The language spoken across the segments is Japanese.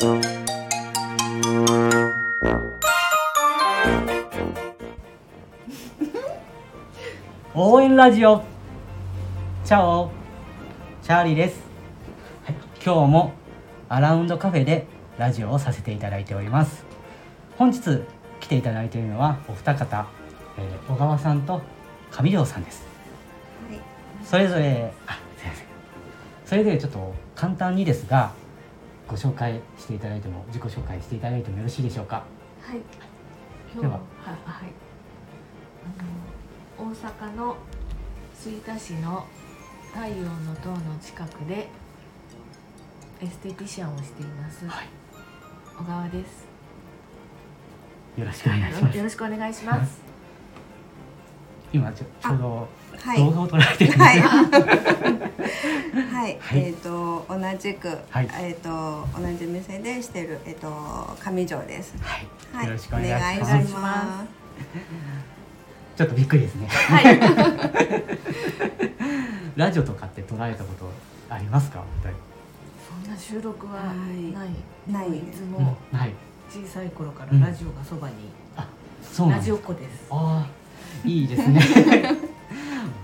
応援ラジオ。チャオ。チャーリーです、はい、今日もアラウンドカフェでラジオをさせていただいております。本日来ていただいているのはお二方、えー小川さんと上條さんです。はい。それぞれあすいません。それぞれちょっと簡単にですがご紹介していただいても自己紹介していただいてもよろしいでしょうか？はい。今日ではははい。あの大阪の吹田市の太陽の塔の近くでエステティシャンをしています、はい。小川です。よろしくお願いします。よろしくお願いします。今ちょちょうどはい。動画を撮られてるんで、はい。はい、はい。えっ、と同じく、はい。えっ、と同じ店でしてるえっ、と上条です。はい、はい、よろしくお願いします。まちょっとびっくりですね。はい。ラジオとかって撮られたことありますか？そんな収録ははい。ない、ないいつ人もうん。はい。小さい頃からうん。ラジオがそばに、ラジそうなんですオっ子です。ああいいですね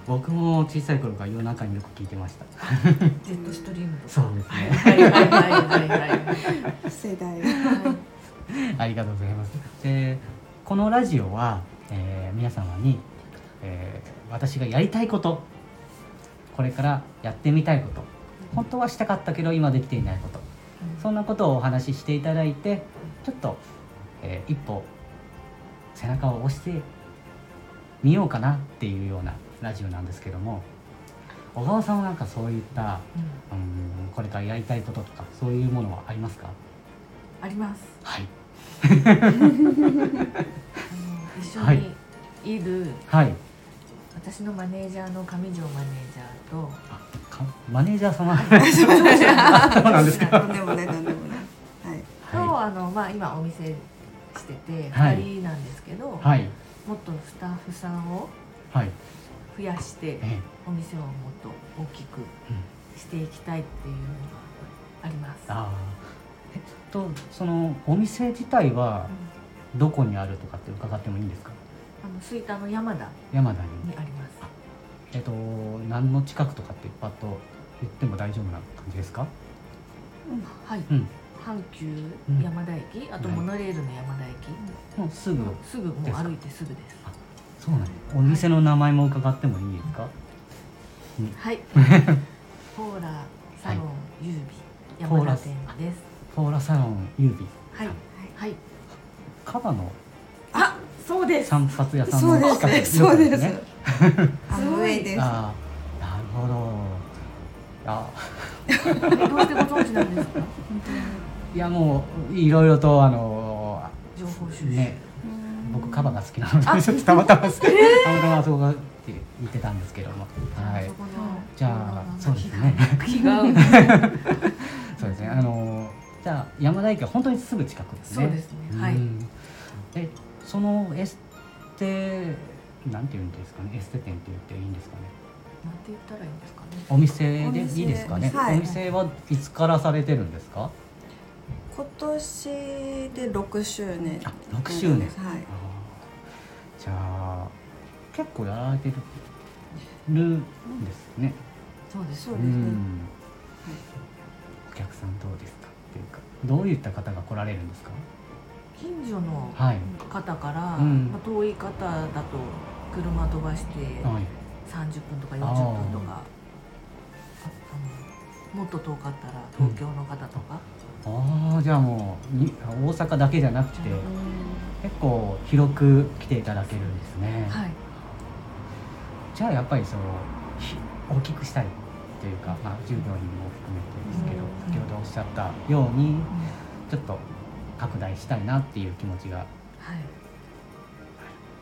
僕も小さい頃から夜中によく聞いてましたジェットストリームとかそうですねはいはいはいはいはいす。世代。はいありがとうございますでこのラジオは、えー皆様に、えー私がやりたいことこれからやってみたいこと本当はしたかったけど今できていないことそんなことをお話ししていただいてちょっと、えー一歩背中を押してみようかなっていうようなラジオなんですけども小川さんはなんかそういったうん。うんこれからやりたいこととかそういうものはありますか？あります。はい。一緒はい。にいるはい。私のマネージャーの上条マネージャーとあかマネージャー様？そうなんですか。とんでもないとんでもない。はい。と、はあのまあ今お店しててはい。2人なんですけど、いはい。もっとスタッフさんをはい増やしてえお店をもっと大きくうんしていきたいっていうのがあります。あー。えっとそのお店自体はうん。どこにあるとかって伺ってもいいんですか？あの吹田の山田山田ににあります。えっと何の近くとかってパッと言っても大丈夫な感じですか？はい、うん。阪急うん山田駅、あとはいモノレールの山田駅、もうすぐすぐもう歩いてすぐです。そうなんですお店の名前も伺ってもいいですか？はい。ポーラサロン優美ポーラ山田店です。ポーラサロン優美はい。はい。カバのあ、そうです。散髪屋さんそうでの近くす。そうです。ねあの上です。ああなるほどあどうしてご存知なんですか？いやもういろいろとあの情報収集。僕カバが好きなのでちょっとたまたまたまたまそこがって言ってたんですけども。はい。じゃあそうですね。気が合う。そうですね。あのじゃあ山田駅は本当にすぐ近くですね。そうですね。はい。うん。えそのエステなんていうんですかね。エステ店って言っていいんですかね。なんて言ったらいいんですかね。お店でいいですかね、はい。お店はいつからされてるんですか？今年で六周年。あ6周年。はい。じゃあ結構やられてるんですね。そうです。そうですね。ん。お客さんどうですかっていうかどういった方が来られるんですか？近所のはい。方から、うん。まあ、遠い方だと車飛ばしてはい。30分とか40分とか。あのもっと遠かったら東京の方とか、ああじゃあもうに大阪だけじゃなくてうん結構広く来ていただけるんですね、はい。じゃあやっぱりそのひ大きくしたいっていうか、まあ、従業員も含めてですけど、うん。先ほどおっしゃったようにちょっと拡大したいなっていう気持ちが。はい。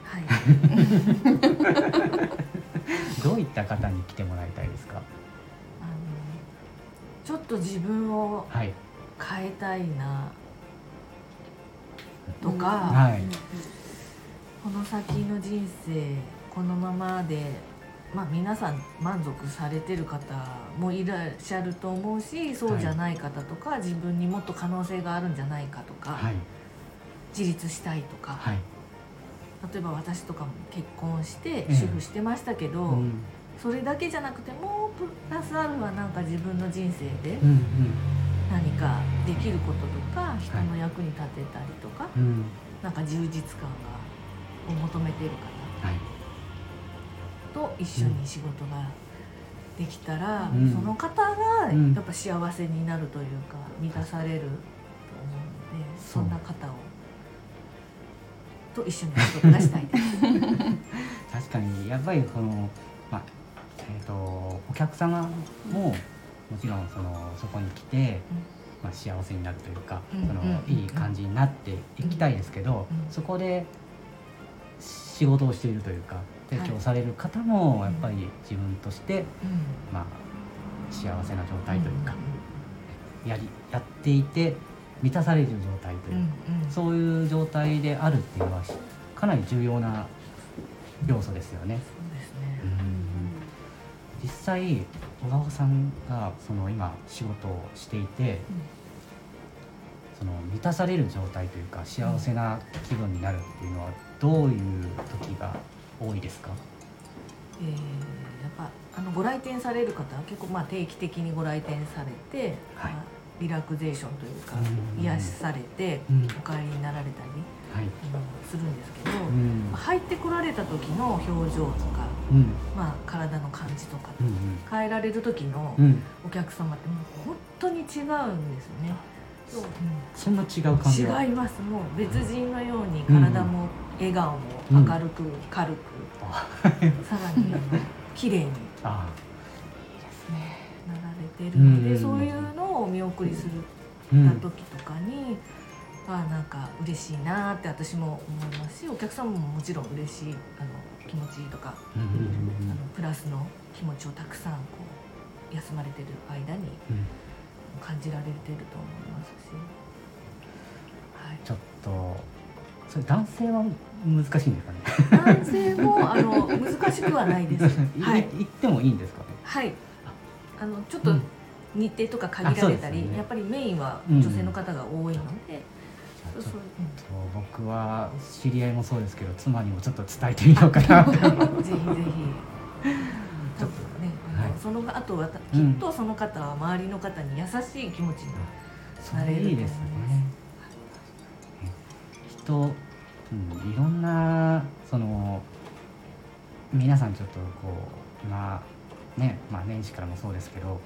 はい。どういった方に来てもらいたいですか？あのちょっと自分をはい。変えたいなとか、はい。この先の人生このままでまあ、皆さん満足されてる方もいらっしゃると思うしそうじゃない方とか、自分にもっと可能性があるんじゃないかとか、はい。自立したいとか、はい。例えば私とかも結婚してええ。主婦してましたけど、うん。それだけじゃなくてもうプラスアルファなんか自分の人生でうん何かできることとか人の役に立てたりとか、うん。うんなんか充実感がを求めているはい。方と一緒に仕事ができたら、うん。その方がうん。やっぱ幸せになるというか満たされると思うのでそんな方をと一緒に仕事がしたいです。確かにやっぱりその、まあえー、とお客様ももちろんそのそこに来て、まあ、幸せになるというか、そのいい感じになっていきたいですけど、うん。そこで仕事をしているというか提供される方もやっぱり自分として、うん。まあ、幸せな状態というか、やりやっていて満たされる状態というか、そういう状態であるっていうのはかなり重要な要素ですよね。実際小川さんがその今仕事をしていてその満たされる状態というか幸せな気分になるっていうのはどういう時が多いですか、えーやっぱあのご来店される方は結構まあ定期的にご来店されて、はい。まあリラクゼーションというかうん。癒しされてうん。お帰りになられたりはい、あのするんですけど、うん。まあ入ってこられた時の表情とか、うんまあ、体の感じとか。うん変えられる時のお客様ってもう本当に違うんですよね。そう。そんな違う感じが違います。もう別人のように体も笑顔も明るく軽く、あさらに綺麗に。あなられてるので、うん。そういうのをお見送りするうんた時とかに、あなんか嬉しいなって私も思いますしお客様ももちろん嬉しいあの気持ちいいとか、うん。うん。あのプラスの気持ちをたくさんこう休まれてる間にうん。うん感じられてると思いますし、はい、ちょっとそれ男性は難しいんですかね？男性もあの難しくはないです。はい。い言ってもいいんですかね？はい。あのちょっとうん。日程とか限られたり、うですよね。やっぱりメインは女性の方が多いので、ちょっと僕は知り合いもそうですけど妻にもちょっと伝えてみようかな。と ぜひぜひ。ちょっとね、そのあとはたきうんっとその方は周りの方に優しい気持ちにそれいいですね。人、うん、いろんなその皆さんちょっとこう今ねまあ年始からもそうですけど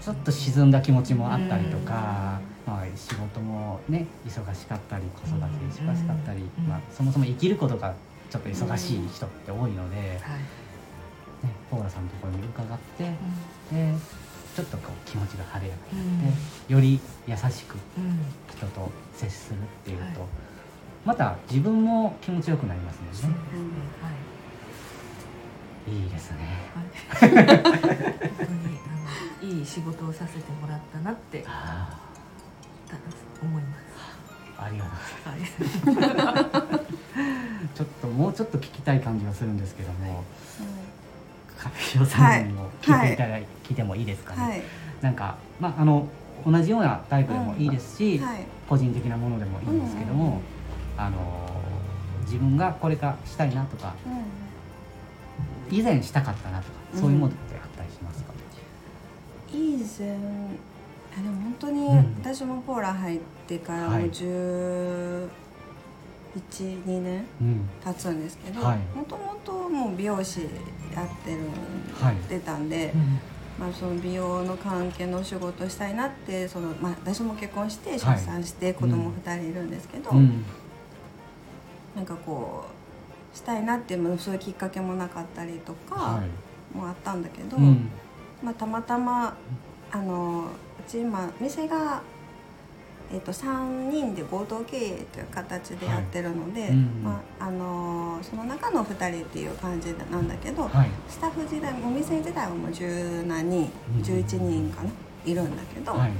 ちょっと沈んだ気持ちもあったりとか、まあ、仕事もね忙しかったり子育て忙しかったり、うんまあ、そもそも生きることがちょっと忙しい人って多いので、ね、はい。ポーラさんのところに伺ってでちょっとこう気持ちが晴れやかうんになって、より優しくうん人と接するっていうと、はいまた自分も気持ちよくなりますもんね。はい。いいですね。はい、本当にいい仕事をさせてもらったなって思います。あありがとうございます。はい。ちょっともうちょっと聞きたい感じはするんですけども上尾はさんいにも聞いていただい、聞いてもいいですかね、はい。なんかまああの同じようなタイプでもいいですし、はい。個人的なものでもいいんですけども、あの自分がこれからしたいなとか以前したかったなとかそういうものってあったりしますか、以前あでも本当にうん。私もポーラ入ってからはい。もう11、2年うん。経つんですけどはい。もともともう美容師やってる、はい。出たんで、まあ、その美容の関係のお仕事をしたいなってその、まあ、私も結婚して出産して子供2人いるんですけど、うん。なんかこうしたいなっていうまあそういうきっかけもなかったりとかはい。もあったんだけど、うん。まあ、たまたまあのうち今店が、えっと3人で合同経営という形でやってるので、はい。うんまあ、あのその中の2人っていう感じなんだけど、はい。スタッフ時代お店自体はもう十何人うん11人かないるんだけど、はい。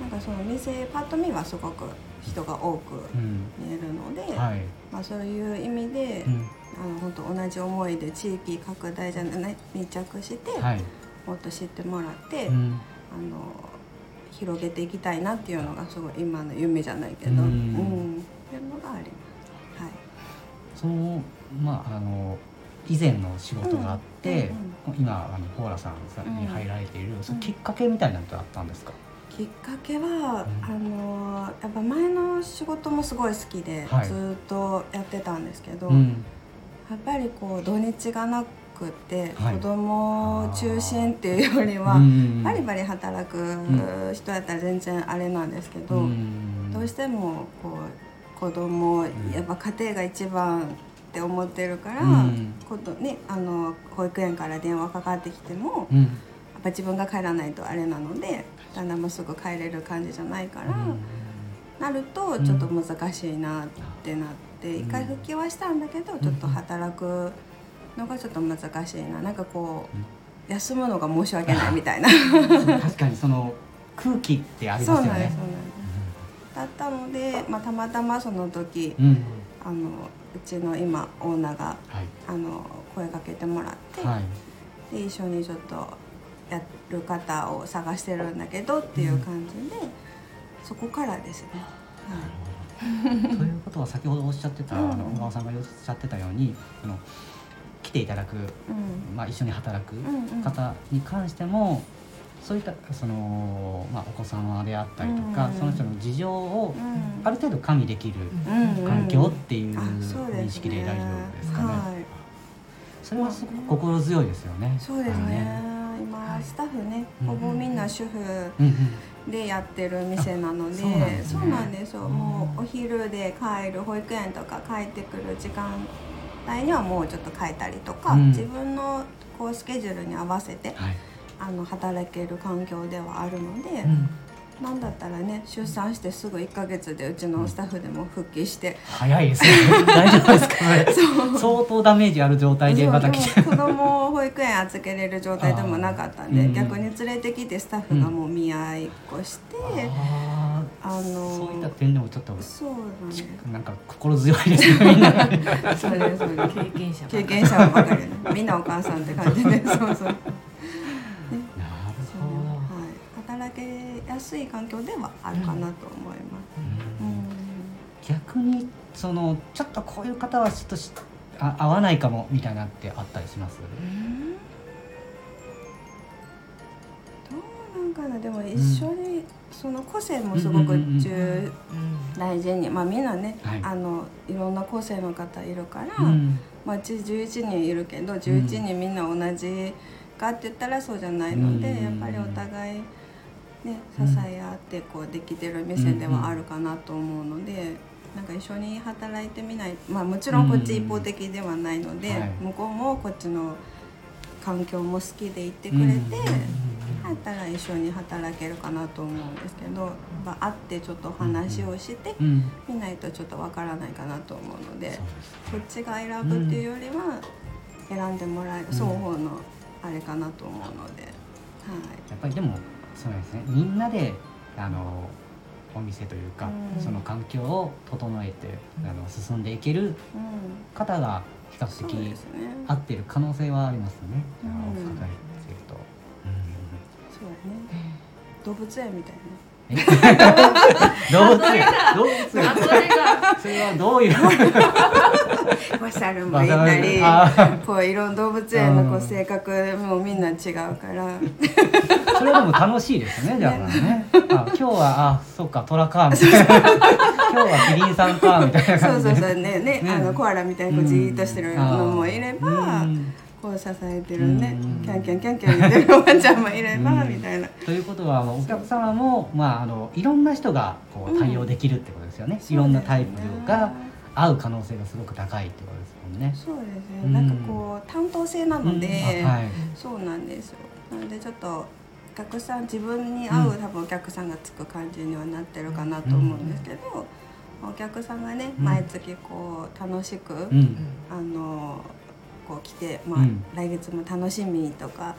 なんかその店パッと見はすごく人が多くうん。見えるので、はい。まあ、そういう意味で、うん。あの本当同じ思いで地域拡大じゃない密着して、はい。もっと知ってもらって、うん。あの広げていきたいなっていうのがすごい今の夢じゃないけど、ううん。んっていうのがあります。はい。そのまああの以前の仕事があって、今あのポーラさんさんに入られている、そのきっかけみたいなのってあったんですか、きっかけは、うん。あのやっぱ前の仕事もすごい好きで、はい。ずっとやってたんですけど、うん。やっぱりこう土日がなくて、はい。子供中心っていうよりは、うん。バリバリ働く人やったら全然あれなんですけど、うん。どうしてもこう子供んやっぱ家庭が一番って思ってるから、うん。ことね、あの保育園から電話かかってきても、うん。やっぱ自分が帰らないとあれなので旦那もすぐ帰れる感じじゃないから、なるとちょっと難しいなってなって、うん一回復帰はしたんだけどちょっと働くのがちょっと難しいな。なんかこう休むのが申し訳ないみたいな。確かにその空気ってありますよね。だったので、まあ、たまたまその時うんうん。あのうちの今オーナーがはい。あの声かけてもらって、はい。で一緒にちょっとやる方を探してるんだけどっていう感じで、そこからですね。はい。ということは先ほどおっしゃってた、小川さんがおっしゃってたようにあの来ていただく、うん。まあ、一緒に働く方に関しても、そういったその、まあ、お子様であったりとか、うん。その人の事情をうん。ある程度加味できるうん。環境っていう認識で大丈夫ですかね。はい。それはすごく心強いですよね。そうですねあの。今スタッフね、うんほぼみんな主婦でやってる店なので、あそうなんですよ。うんもうお昼で帰る保育園とか帰ってくる時間帯にはもうちょっと帰ったりとか、うん。自分のこうスケジュールに合わせてはい。あの働ける環境ではあるので、うんなんだったらね出産してすぐ1ヶ月でうちのスタッフでも復帰して、早いですね。大丈夫ですかそれ相当ダメージある状態でまた来て。子供を保育園預けれる状態でもなかったんで、うん。逆に連れてきてスタッフがもう見合いっこして、ああーのそういった点でもちょっとそうなんです。なんか心強いですねみんな。そうですそうです経験者経験者ばかりね。みんなお母さんって感じで。そうそう、けやすい環境ではあるかなと思います、ほど。うん。逆にそのちょっとこういう方はちょっとしあ合わないかもみたいなってあったりします？どうなんかな？でも一緒に、その個性もすごくうん。うんうんうん重うん。大事に。まあみんなね、はい。あのいろんな個性の方いるから、うん。まあうち11人いるけど11人みんな同じかって言ったらそうじゃないので、うん。やっぱりお互いね支え合ってこうできてる店ではあるかなと思うので。なんか一緒に働いてみないまあもちろんこっち一方的ではないので、はい。向こうもこっちの環境も好きでいてくれて、うんうんうんだったら一緒に働けるかなと思うんですけど、まあ、会ってちょっと話をしてうん、見ないとちょっとわからないかなと思うのでこっちが選ぶっていうよりは選んでもらえる双方のあれかなと思うので、はい、やっぱりでもそうですね。みんなであのお店というか、うん。その環境を整えてあの進んでいけるうん、方が比較的合ってる可能性はありますね。うん。あの考えてると。そうだね動物園みたいえ？動 物園。動物園。あそれがそれはどういう？なマサルもいたりあこういろんな動物園のこう性格もみんな違うから。それでも楽しいですねだからね。あ今日はあそうか虎かみたいな。今日はキリンさんかみたいなそう感じで。そうそうねねねあのコアラみたいにこうじーっとしてるのもいれば、うんこう支えてるね、うん。キャンキャンキャンキャン言ってるおばちゃんもいれば、うん。みたいな。ということはお客様も、まあ、あのいろんな人がこう対応できるってことですよね、いろんなタイプが合う可能性がすごく高いってことですもんね。そうですうんね。なんかこう担当性なので、はい。そうなんですよ。なのでちょっとお客さん自分に合う、多分お客さんがつく感じにはなってるかなと思うんですけど、お客さんがねうん。毎月こう楽しく、うん。あのこう来て、まあうん。来月も楽しみとか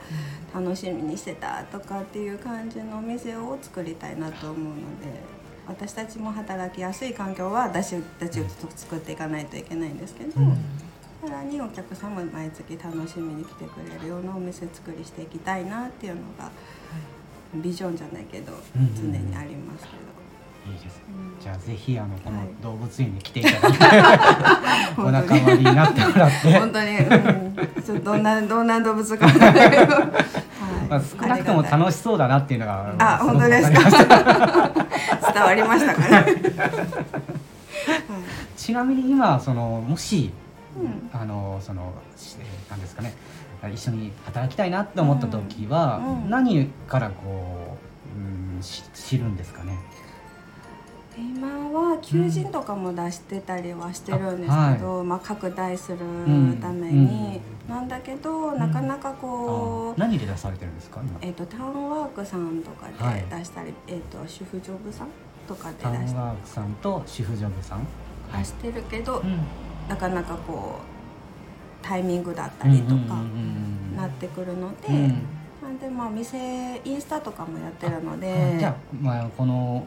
楽しみにしてたとかっていう感じのお店を作りたいなと思うので私たちも働きやすい環境は私たちを作っていかないといけないんですけど、うん。さらにお客さんも毎月楽しみに来てくれるようなお店作りしていきたいなっていうのがビジョンじゃないけどうんうん。常にありますけど。いいです。うん。じゃあぜひあのこのはい。動物園に来ていただいて、お仲間になってもらって、本当に、うん、ちょっとどんなどんな動物か まあ、少なくとも楽しそうだなっていうのがあ本当ですか。伝わりましたかね、はい。ちなみに今そのもしうん。あのそのしえーなんですかね。一緒に働きたいなって思った時は、うん。うん。何からこう、うん、し知るんですかね？今は求人とかも出してたりはしてるんですけど、まあ、拡大するために、なんだけどなかなかこう、あ何で出されてるんですか？今。えー、とタウンワークさんとかはい。で出したり、えー、と主婦ジョブさんとかでタウ出しンワークさんと主婦ジョブさん。出してるけど、うん。なかなかこうタイミングだったりとかうんうんうんうん。なってくるので、うんでまあ店インスタとかもやってるので。あじゃあ、まあ、この、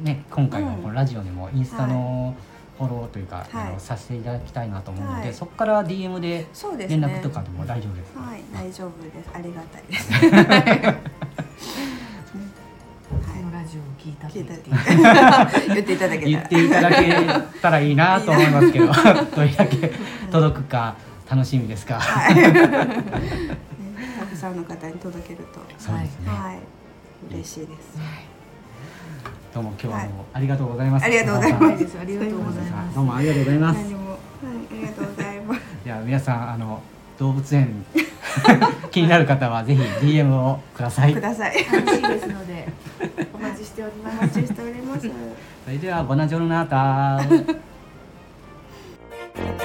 ね、今回のこのラジオでもインスタのフォローというか、あのはいさせていただきたいなと思うので、はい。そこから DM でそうですね。連絡とかでも大丈夫ですか、はい大丈夫です。ありがたいです。このラジオを聞いたっていた言っていただけたら言っていただけたらいいなと思いますけど どれだけ届くか楽しみですか、はいさんの方に届けると。そうですね、はい。嬉しいです。どうも今日はもうありがとうございます、ありがとうございます。ありがとうございます。どうもありがとうございます。何もはいありがとうございます。じゃあ皆さんあの動物園 気になる方はぜひ DM をください。ください。楽しいですのでお待ちしております。お待ちしております。それではボナジョルナータ